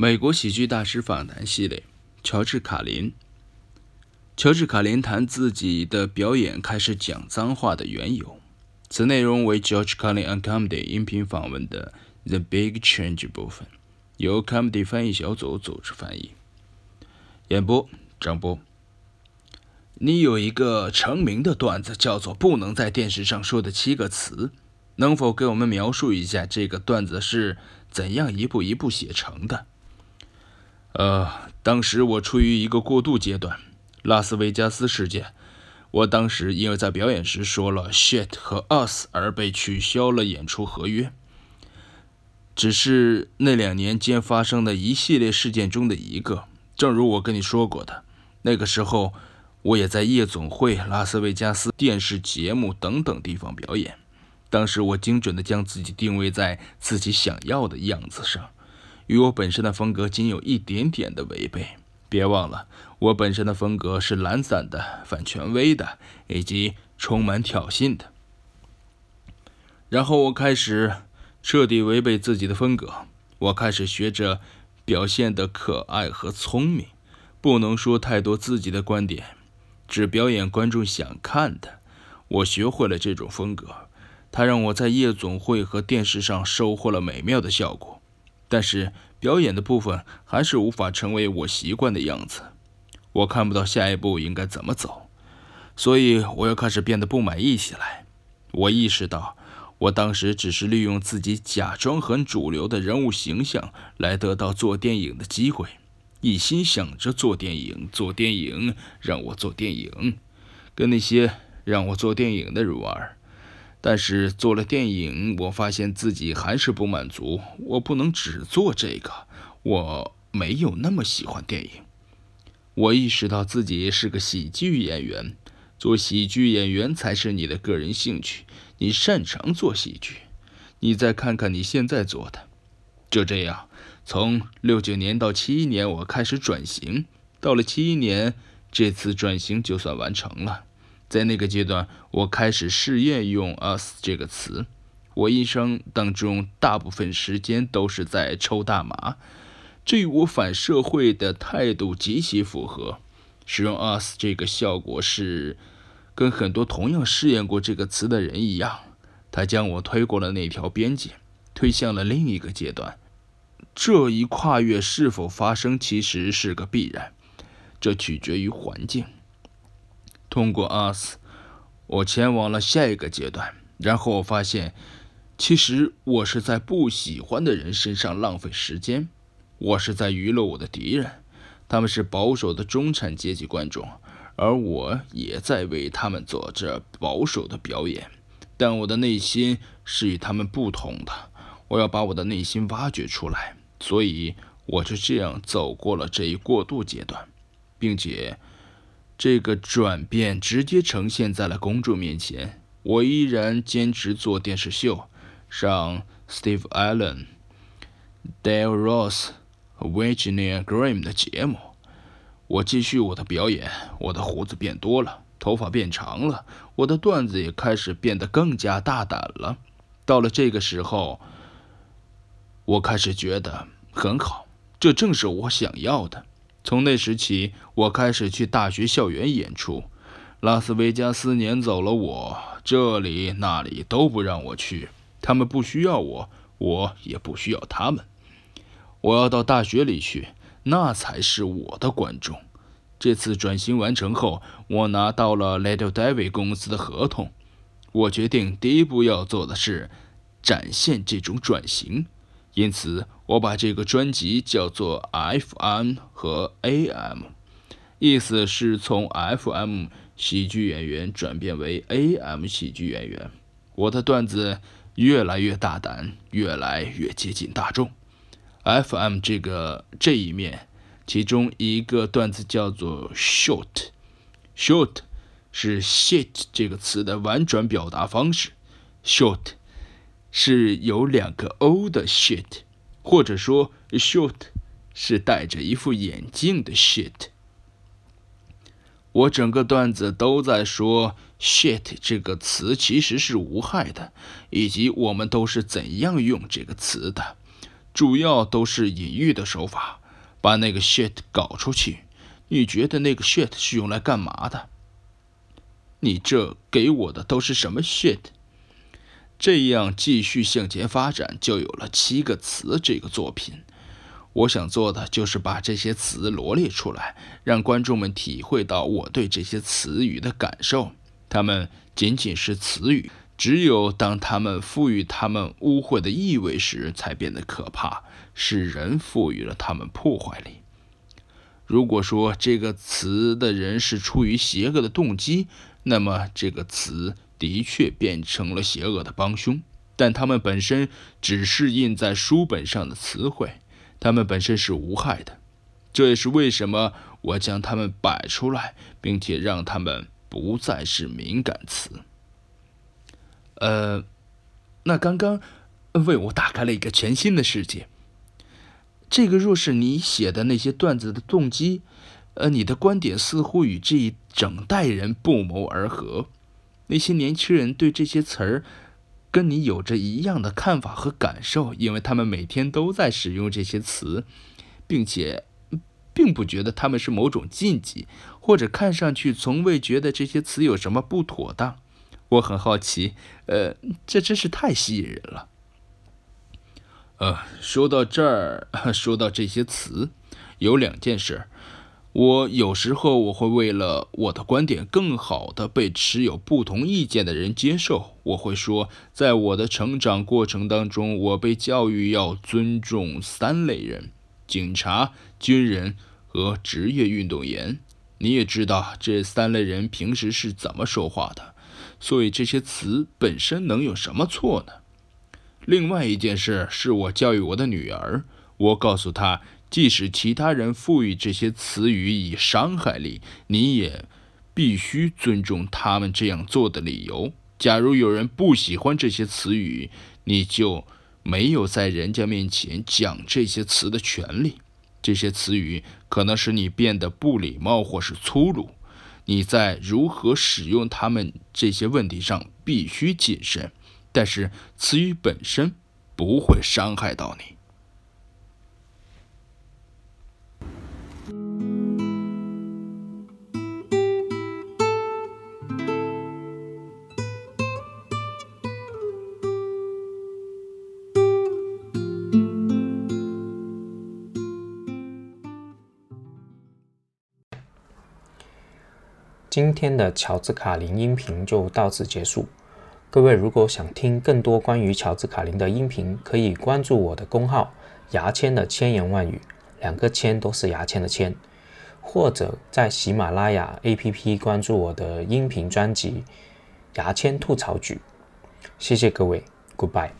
美国喜剧大师访谈系列，乔治·卡林。乔治·卡林谈自己的表演开始讲脏话的缘由。此内容为 George Carlin on Comedy 音频访问的 The Big Change 部分，由 Comedy 翻译小组组织翻译。演播：张波。你有一个成名的段子，叫做“不能在电视上说的七个词”，能否给我们描述一下这个段子是怎样一步一步写成的？呃，当时我处于一个过渡阶段，拉斯维加斯事件。我当时因为在表演时说了 “shit” 和 “us” 而被取消了演出合约。只是那两年间发生的一系列事件中的一个。正如我跟你说过的，那个时候我也在夜总会、拉斯维加斯电视节目等等地方表演。当时我精准地将自己定位在自己想要的样子上。与我本身的风格仅有一点点的违背。别忘了，我本身的风格是懒散的、反权威的，以及充满挑衅的。然后我开始彻底违背自己的风格。我开始学着表现的可爱和聪明，不能说太多自己的观点，只表演观众想看的。我学会了这种风格，它让我在夜总会和电视上收获了美妙的效果。但是表演的部分还是无法成为我习惯的样子，我看不到下一步应该怎么走，所以我又开始变得不满意起来。我意识到，我当时只是利用自己假装很主流的人物形象来得到做电影的机会，一心想着做电影，做电影，让我做电影，跟那些让我做电影的人玩。但是做了电影，我发现自己还是不满足。我不能只做这个，我没有那么喜欢电影。我意识到自己是个喜剧演员，做喜剧演员才是你的个人兴趣。你擅长做喜剧，你再看看你现在做的。就这样，从六九年到七一年，我开始转型。到了七一年，这次转型就算完成了。在那个阶段，我开始试验用 “us” 这个词。我一生当中大部分时间都是在抽大麻，这与我反社会的态度极其符合。使用 “us” 这个效果是跟很多同样试验过这个词的人一样，它将我推过了那条边界，推向了另一个阶段。这一跨越是否发生，其实是个必然，这取决于环境。通过 us，我前往了下一个阶段。然后我发现，其实我是在不喜欢的人身上浪费时间，我是在娱乐我的敌人。他们是保守的中产阶级观众，而我也在为他们做着保守的表演。但我的内心是与他们不同的。我要把我的内心挖掘出来，所以我就这样走过了这一过渡阶段，并且。这个转变直接呈现在了公众面前。我依然坚持做电视秀，上 Steve Allen、Dale Ross 和 Virginia Graham 的节目。我继续我的表演，我的胡子变多了，头发变长了，我的段子也开始变得更加大胆了。到了这个时候，我开始觉得很好，这正是我想要的。从那时起，我开始去大学校园演出。拉斯维加斯撵走了我，这里那里都不让我去。他们不需要我，我也不需要他们。我要到大学里去，那才是我的观众。这次转型完成后，我拿到了 Little David 公司的合同。我决定第一步要做的是展现这种转型。因此，我把这个专辑叫做 FM 和 AM，意思是从 FM 喜剧演员转变为 AM 喜剧演员。我的段子越来越大胆，越来越接近大众。FM 这个这一面，其中一个段子叫做 Short，Short 是 shit 这个词的婉转表达方式，Short。是有两个 O 的 shit，或者说 short 是戴着一副眼镜的 shit。我整个段子都在说 shit 这个词其实是无害的，以及我们都是怎样用这个词的。主要都是隐喻的手法，把那个 shit 搞出去。你觉得那个 shit 是用来干嘛的？你这给我的都是什么 shit？这样继续向前发展，就有了七个词这个作品。我想做的就是把这些词罗列出来，让观众们体会到我对这些词语的感受。它们仅仅是词语，只有当他们赋予他们污秽的意味时，才变得可怕。是人赋予了他们破坏力。如果说这个词的人是出于邪恶的动机，那么这个词的确变成了邪恶的帮凶。但他们本身只是印在书本上的词汇。他们本身是无害的，这也是为什么我将它们摆出来，并且让它们不再是敏感词。呃，那刚刚为我打开了一个全新的世界。这个若是你写的那些段子的动机，呃，你的观点似乎与这一整代人不谋而合。那些年轻人对这些词儿。跟你有着一样的看法和感受，因为他们每天都在使用这些词，并且并不觉得他们是某种禁忌，或者看上去从未觉得这些词有什么不妥当。我很好奇，呃，这真是太吸引人了。呃，说到这儿，说到这些词，有两件事。我有时候我会为了我的观点更好的被持有不同意见的人接受，我会说，在我的成长过程当中，我被教育要尊重三类人：警察、军人和职业运动员。你也知道这三类人平时是怎么说话的，所以这些词本身能有什么错呢？另外一件事是我教育我的女儿，我告诉她。即使其他人赋予这些词语以伤害力，你也必须尊重他们这样做的理由。假如有人不喜欢这些词语，你就没有在人家面前讲这些词的权利。这些词语可能使你变得不礼貌或是粗鲁，你在如何使用它们这些问题上必须谨慎。但是词语本身不会伤害到你。今天的乔治卡林音频就到此结束。各位如果想听更多关于乔治卡林的音频，可以关注我的公号“牙签的千言万语”，两个“签”都是牙签的“签”，或者在喜马拉雅 APP 关注我的音频专辑《牙签吐槽局》。谢谢各位，Goodbye。